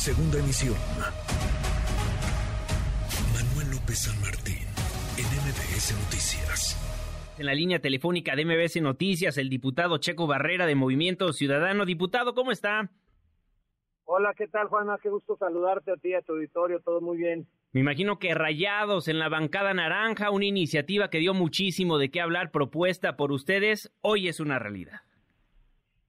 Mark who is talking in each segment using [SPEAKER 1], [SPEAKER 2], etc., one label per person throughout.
[SPEAKER 1] Segunda emisión. Manuel López San Martín, en MBS Noticias.
[SPEAKER 2] En la línea telefónica de MBS Noticias, el diputado Checo Barrera de Movimiento Ciudadano. Diputado, ¿cómo está?
[SPEAKER 3] Hola, ¿qué tal, Juana? Qué gusto saludarte a ti, a tu auditorio, todo muy bien.
[SPEAKER 2] Me imagino que Rayados en la bancada naranja, una iniciativa que dio muchísimo de qué hablar, propuesta por ustedes, hoy es una realidad.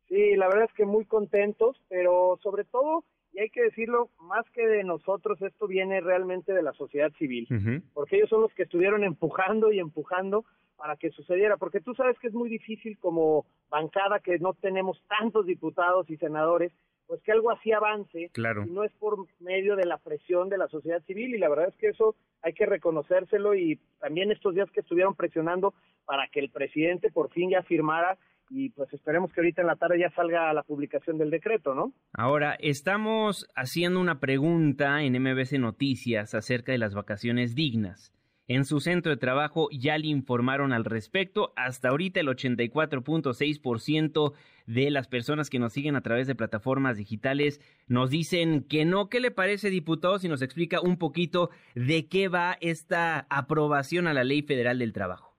[SPEAKER 3] Sí, la verdad es que muy contentos, pero sobre todo, y hay que decirlo, más que de nosotros, esto viene realmente de la sociedad civil, porque ellos son los que estuvieron empujando y empujando para que sucediera, porque tú sabes que es muy difícil como bancada que no tenemos tantos diputados y senadores, pues que algo así avance,
[SPEAKER 2] claro.
[SPEAKER 3] y no es por medio de la presión de la sociedad civil, y la verdad es que eso hay que reconocérselo, y también estos días que estuvieron presionando para que el presidente por fin ya firmara, y pues esperemos que ahorita en la tarde ya salga la publicación del decreto, ¿no?
[SPEAKER 2] Ahora, estamos haciendo una pregunta en MBC Noticias acerca de las vacaciones dignas. En su centro de trabajo ya le informaron al respecto. Hasta ahorita el 84.6% de las personas que nos siguen a través de plataformas digitales nos dicen que no. ¿Qué le parece, diputado, si nos explica un poquito de qué va esta aprobación a la Ley Federal del Trabajo?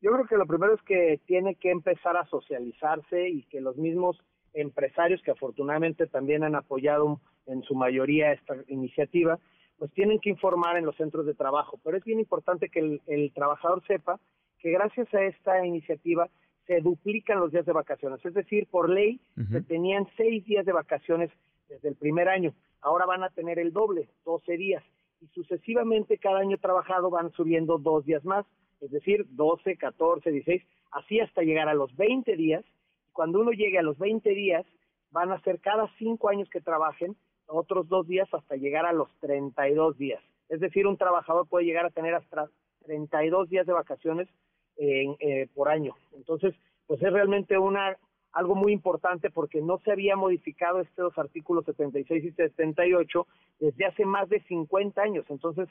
[SPEAKER 3] Yo creo que lo primero es que tiene que empezar a socializarse y que los mismos empresarios que afortunadamente también han apoyado en su mayoría esta iniciativa, pues tienen que informar en los centros de trabajo. Pero es bien importante que el, el, trabajador sepa que gracias a esta iniciativa se duplican los días de vacaciones. Es decir, por ley uh -huh. se tenían seis días de vacaciones desde el primer año. Ahora van a tener el doble, 12 días. Y sucesivamente cada año trabajado van subiendo dos días más. Es decir, 12, 14, 16, así hasta llegar a los 20 días. Cuando uno llegue a los 20 días, van a ser cada cinco años que trabajen otros dos días hasta llegar a los 32 días. Es decir, un trabajador puede llegar a tener hasta 32 días de vacaciones eh, por año. Entonces, pues es realmente una algo muy importante porque no se había modificado estos artículos 76 y 78 desde hace más de 50 años. Entonces,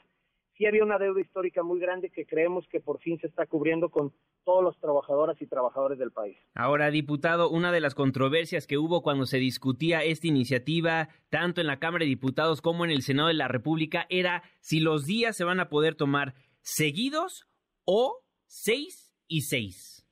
[SPEAKER 3] sí había una deuda histórica muy grande que creemos que por fin se está cubriendo con todos los trabajadoras y trabajadores del país.
[SPEAKER 2] Ahora, diputado, una de las controversias que hubo cuando se discutía esta iniciativa, tanto en la Cámara de Diputados como en el Senado de la República, era si los días se van a poder tomar seguidos o seis y seis.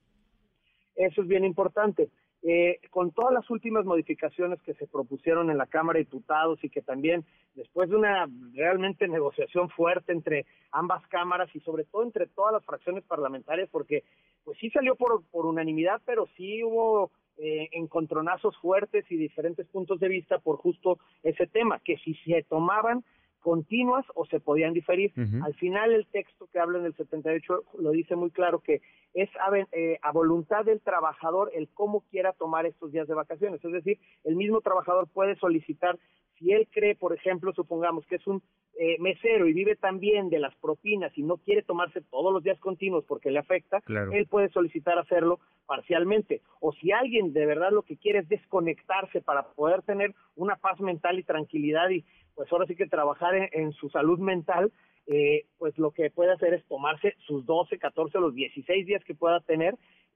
[SPEAKER 3] Eso es bien importante. Eh, con todas las últimas modificaciones que se propusieron en la Cámara de Diputados y que también después de una realmente negociación fuerte entre ambas cámaras y sobre todo entre todas las fracciones parlamentarias, porque pues sí salió por, unanimidad, pero sí hubo eh, encontronazos fuertes y diferentes puntos de vista por justo ese tema, que si se tomaban continuas o se podían diferir. Uh -huh. Al final el texto que habla en el 78 lo dice muy claro que es a, eh, a, voluntad del trabajador el cómo quiera tomar estos días de vacaciones. Es decir, el mismo trabajador puede solicitar, si él cree, por ejemplo, supongamos que es un eh, mesero y vive también de las propinas y no quiere tomarse todos los días continuos porque le afecta,
[SPEAKER 2] claro.
[SPEAKER 3] él puede solicitar hacerlo parcialmente. O si alguien de verdad lo que quiere es desconectarse para poder tener una paz mental y tranquilidad y pues ahora sí que trabajar en, en su salud mental, eh, pues lo que puede hacer es tomarse sus 12, 14 o los 16 días que pueda tener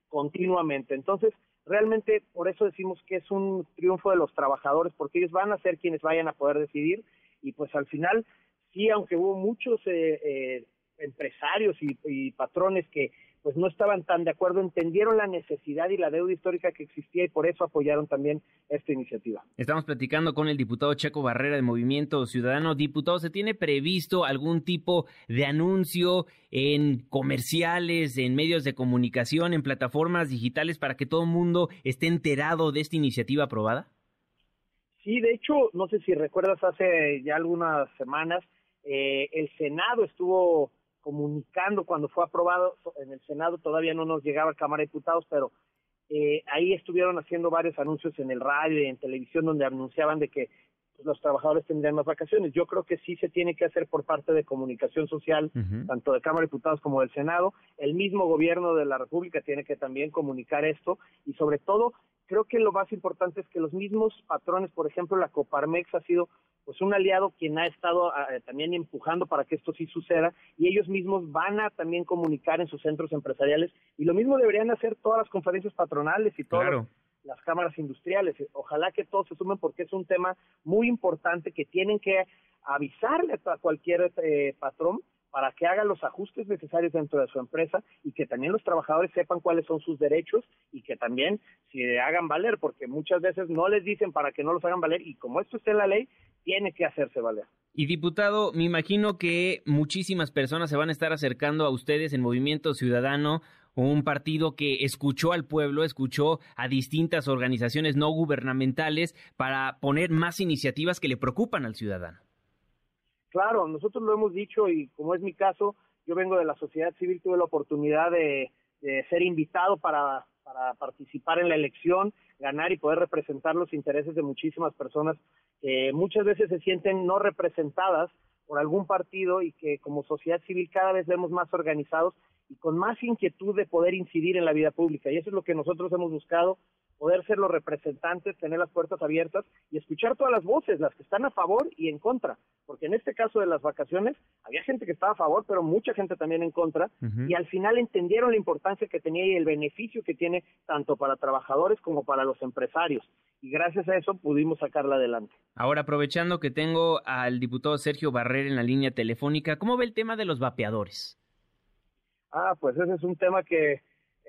[SPEAKER 3] continuamente. Entonces, realmente por eso decimos que es un triunfo de los trabajadores, porque ellos van a ser quienes vayan a poder decidir y pues al final, sí, aunque hubo muchos eh, eh, empresarios y, y patrones que pues no estaban tan de acuerdo, entendieron la necesidad y la deuda histórica que existía y por eso apoyaron también esta iniciativa.
[SPEAKER 2] Estamos platicando con el diputado Checo Barrera de Movimiento Ciudadano. Diputado, ¿se tiene previsto algún tipo de anuncio en comerciales, en medios de comunicación, en plataformas digitales para que todo el mundo esté enterado de esta iniciativa aprobada?
[SPEAKER 3] Sí, de hecho, no sé si recuerdas, hace ya algunas semanas, eh, el Senado estuvo comunicando cuando fue aprobado en el Senado, todavía no nos llegaba a Cámara de Diputados, pero eh, ahí estuvieron haciendo varios anuncios en el radio y en televisión donde anunciaban de que pues, los trabajadores tendrían más vacaciones. Yo creo que sí se tiene que hacer por parte de comunicación social, uh -huh. tanto de Cámara de Diputados como del Senado. El mismo gobierno de la República tiene que también comunicar esto y sobre todo creo que lo más importante es que los mismos patrones, por ejemplo, la Coparmex ha sido pues un aliado quien ha estado uh, también empujando para que esto sí suceda y ellos mismos van a también comunicar en sus centros empresariales y lo mismo deberían hacer todas las conferencias patronales y todas
[SPEAKER 2] claro.
[SPEAKER 3] las cámaras industriales. Ojalá que todos se sumen porque es un tema muy importante que tienen que avisarle a cualquier eh, patrón para que haga los ajustes necesarios dentro de su empresa y que también los trabajadores sepan cuáles son sus derechos y que también se hagan valer, porque muchas veces no les dicen para que no los hagan valer y como esto está en la ley, tiene que hacerse valer.
[SPEAKER 2] Y diputado, me imagino que muchísimas personas se van a estar acercando a ustedes en Movimiento Ciudadano un partido que escuchó al pueblo, escuchó a distintas organizaciones no gubernamentales para poner más iniciativas que le preocupan al ciudadano.
[SPEAKER 3] Claro, nosotros lo hemos dicho y como es mi caso, yo vengo de la sociedad civil, tuve la oportunidad de, ser invitado para, participar en la elección, ganar y poder representar los intereses de muchísimas personas que muchas veces se sienten no representadas por algún partido y que como sociedad civil cada vez vemos más organizados y con más inquietud de poder incidir en la vida pública. Y eso es lo que nosotros hemos buscado, poder ser los representantes, tener las puertas abiertas y escuchar todas las voces, las que están a favor y en contra. Porque en este caso de las vacaciones, había gente que estaba a favor, pero mucha gente también en contra. Y al final entendieron la importancia que tenía y el beneficio que tiene tanto para trabajadores como para los empresarios. Y gracias a eso pudimos sacarla adelante.
[SPEAKER 2] Ahora, aprovechando que tengo al diputado Sergio Barrer en la línea telefónica, ¿cómo ve el tema de los vapeadores?
[SPEAKER 3] Ah, pues ese es un tema que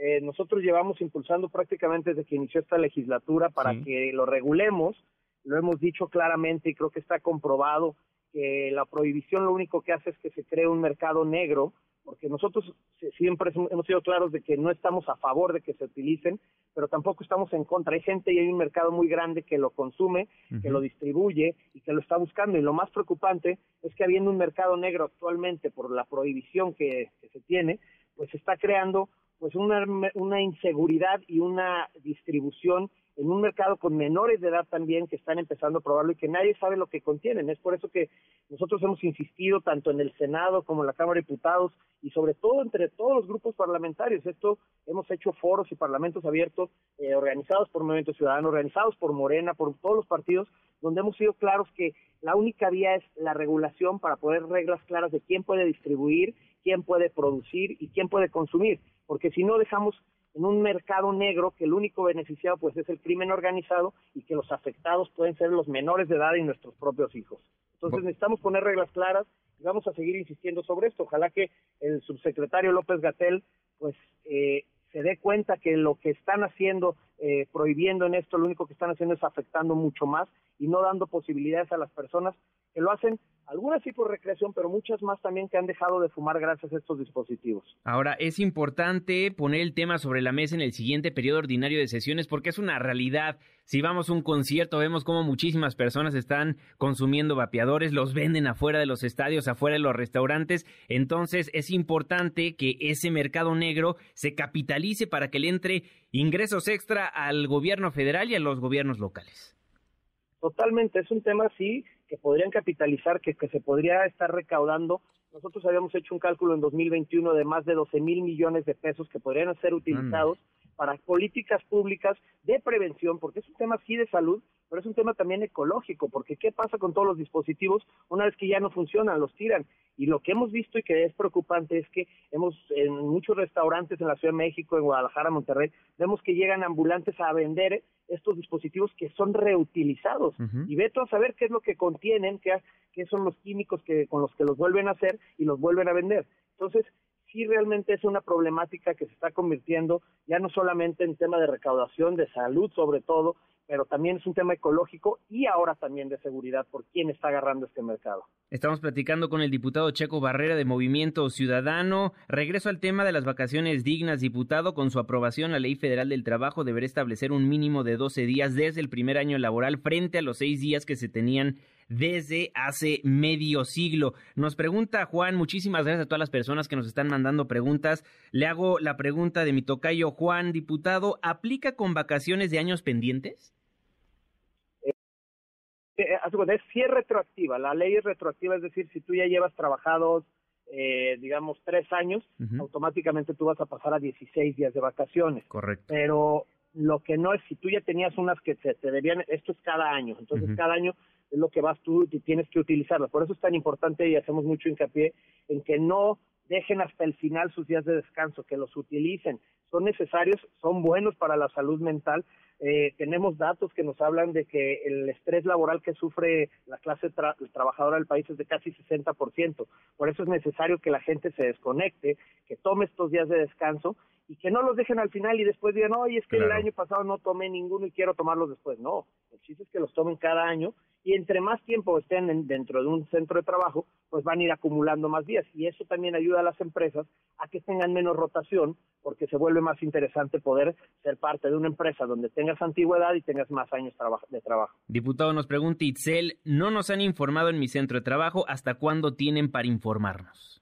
[SPEAKER 3] eh, nosotros llevamos impulsando prácticamente desde que inició esta legislatura para que lo regulemos. Lo hemos dicho claramente y creo que está comprobado que la prohibición lo único que hace es que se cree un mercado negro, porque nosotros siempre hemos sido claros de que no estamos a favor de que se utilicen, pero tampoco estamos en contra. Hay gente y hay un mercado muy grande que lo consume, que lo distribuye y que lo está buscando. Y lo más preocupante es que habiendo un mercado negro actualmente por la prohibición que, que se tiene, pues se está creando pues una, una inseguridad y una distribución en un mercado con menores de edad también que están empezando a probarlo y que nadie sabe lo que contienen. Es por eso que nosotros hemos insistido tanto en el Senado como en la Cámara de Diputados y sobre todo entre todos los grupos parlamentarios. Esto hemos hecho foros y parlamentos abiertos eh, organizados por Movimiento Ciudadano, organizados por Morena, por todos los partidos, donde hemos sido claros que la única vía es la regulación para poner reglas claras de quién puede distribuir, quién puede producir y quién puede consumir, porque si no dejamos en un mercado negro que el único beneficiado pues es el crimen organizado y que los afectados pueden ser los menores de edad y nuestros propios hijos. Entonces necesitamos poner reglas claras y vamos a seguir insistiendo sobre esto. Ojalá que el subsecretario López Gatel pues eh, se dé cuenta que lo que están haciendo, eh, prohibiendo en esto, lo único que están haciendo es afectando mucho más y no dando posibilidades a las personas que lo hacen algunas sí por recreación, pero muchas más también que han dejado de fumar gracias a estos dispositivos.
[SPEAKER 2] Ahora, es importante poner el tema sobre la mesa en el siguiente periodo ordinario de sesiones porque es una realidad. Si vamos a un concierto, vemos como muchísimas personas están consumiendo vapeadores, los venden afuera de los estadios, afuera de los restaurantes. Entonces, es importante que ese mercado negro se capitalice para que le entre ingresos extra al gobierno federal y a los gobiernos locales.
[SPEAKER 3] Totalmente, es un tema así que podrían capitalizar, que, que se podría estar recaudando. Nosotros habíamos hecho un cálculo en 2021 de más de 12 mil millones de pesos que podrían ser utilizados para políticas públicas de prevención, porque es un tema sí de salud, pero es un tema también ecológico, porque ¿qué pasa con todos los dispositivos una vez que ya no funcionan, los tiran? Y lo que hemos visto y que es preocupante es que hemos en muchos restaurantes en la Ciudad de México, en Guadalajara, Monterrey, vemos que llegan ambulantes a vender estos dispositivos que son reutilizados. Y veto a saber qué es lo que contienen, qué, qué son los químicos que con los que los vuelven a hacer y los vuelven a vender. Entonces, sí realmente es una problemática que se está convirtiendo ya no solamente en tema de recaudación, de salud sobre todo, pero también es un tema ecológico y ahora también de seguridad por quién está agarrando este mercado.
[SPEAKER 2] Estamos platicando con el diputado Checo Barrera de Movimiento Ciudadano. Regreso al tema de las vacaciones dignas, diputado. Con su aprobación, la Ley Federal del Trabajo deberá establecer un mínimo de 12 días desde el primer año laboral frente a los seis días que se tenían desde hace medio siglo. Nos pregunta Juan, muchísimas gracias a todas las personas que nos están mandando preguntas. Le hago la pregunta de mi tocayo Juan, diputado, ¿aplica con vacaciones de años pendientes?
[SPEAKER 3] Eh, es, sí es retroactiva, la ley es retroactiva, es decir, si tú ya llevas trabajados, eh, digamos, tres años, automáticamente tú vas a pasar a 16 días de vacaciones.
[SPEAKER 2] Correcto.
[SPEAKER 3] Pero lo que no es, si tú ya tenías unas que te, debían, esto es cada año, entonces cada año es lo que vas tú y tienes que utilizarlo. Por eso es tan importante y hacemos mucho hincapié en que no dejen hasta el final sus días de descanso, que los utilicen. Son necesarios, son buenos para la salud mental, eh, tenemos datos que nos hablan de que el estrés laboral que sufre la clase trabajadora del país es de casi 60%. Por eso es necesario que la gente se desconecte, que tome estos días de descanso y que no los dejen al final y después digan, oye, es que el año pasado no tomé ninguno y quiero tomarlos después. No, el chiste es que los tomen cada año y entre más tiempo estén dentro de un centro de trabajo, pues van a ir acumulando más días y eso también ayuda a las empresas a que tengan menos rotación porque se vuelve más interesante poder ser parte de una empresa donde tengas antigüedad y tengas más años de trabajo.
[SPEAKER 2] Diputado, nos pregunta Itzel, no nos han informado en mi centro de trabajo, ¿hasta cuándo tienen para informarnos?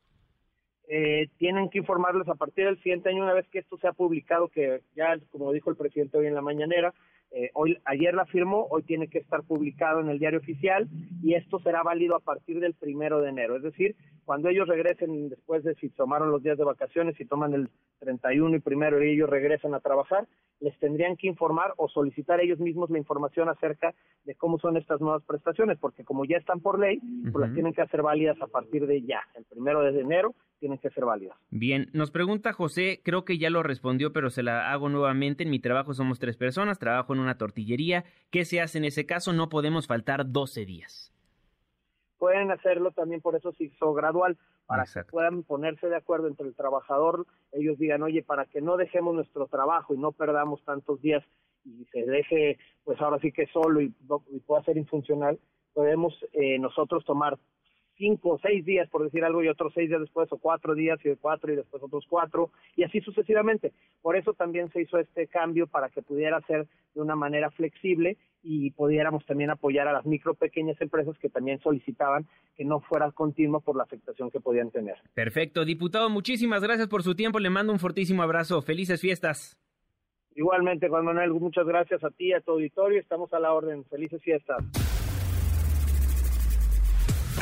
[SPEAKER 3] Eh, tienen que informarles a partir del siguiente año, una vez que esto sea publicado, que ya, como dijo el presidente hoy en la mañanera, eh, hoy, ayer la firmó, hoy tiene que estar publicado en el diario oficial y esto será válido a partir del primero de enero. Es decir, cuando ellos regresen después de si tomaron los días de vacaciones, y toman el 31 y primero y ellos regresan a trabajar, les tendrían que informar o solicitar ellos mismos la información acerca de cómo son estas nuevas prestaciones, porque como ya están por ley, pues las tienen que hacer válidas a partir de ya, el primero de enero tienen que ser válidas.
[SPEAKER 2] Bien, nos pregunta José, creo que ya lo respondió, pero se la hago nuevamente. En mi trabajo somos tres personas, trabajo en una tortillería. ¿Qué se hace en ese caso? No podemos faltar 12 días.
[SPEAKER 3] Pueden hacerlo también, por eso se hizo gradual, para que puedan ponerse de acuerdo entre el trabajador. Ellos digan, oye, para que no dejemos nuestro trabajo y no perdamos tantos días y se deje, pues ahora sí que solo y, pueda ser infuncional, podemos eh, nosotros tomar cinco o seis días, por decir algo, y otros seis días después, o cuatro días, y de cuatro, y después otros cuatro, y así sucesivamente. Por eso también se hizo este cambio para que pudiera ser de una manera flexible y pudiéramos también apoyar a las micro pequeñas empresas que también solicitaban que no fuera continuo por la afectación que podían tener.
[SPEAKER 2] Perfecto, diputado, muchísimas gracias por su tiempo, le mando un fortísimo abrazo, felices fiestas.
[SPEAKER 3] Igualmente, Juan Manuel, muchas gracias a ti, a tu auditorio, estamos a la orden, felices fiestas.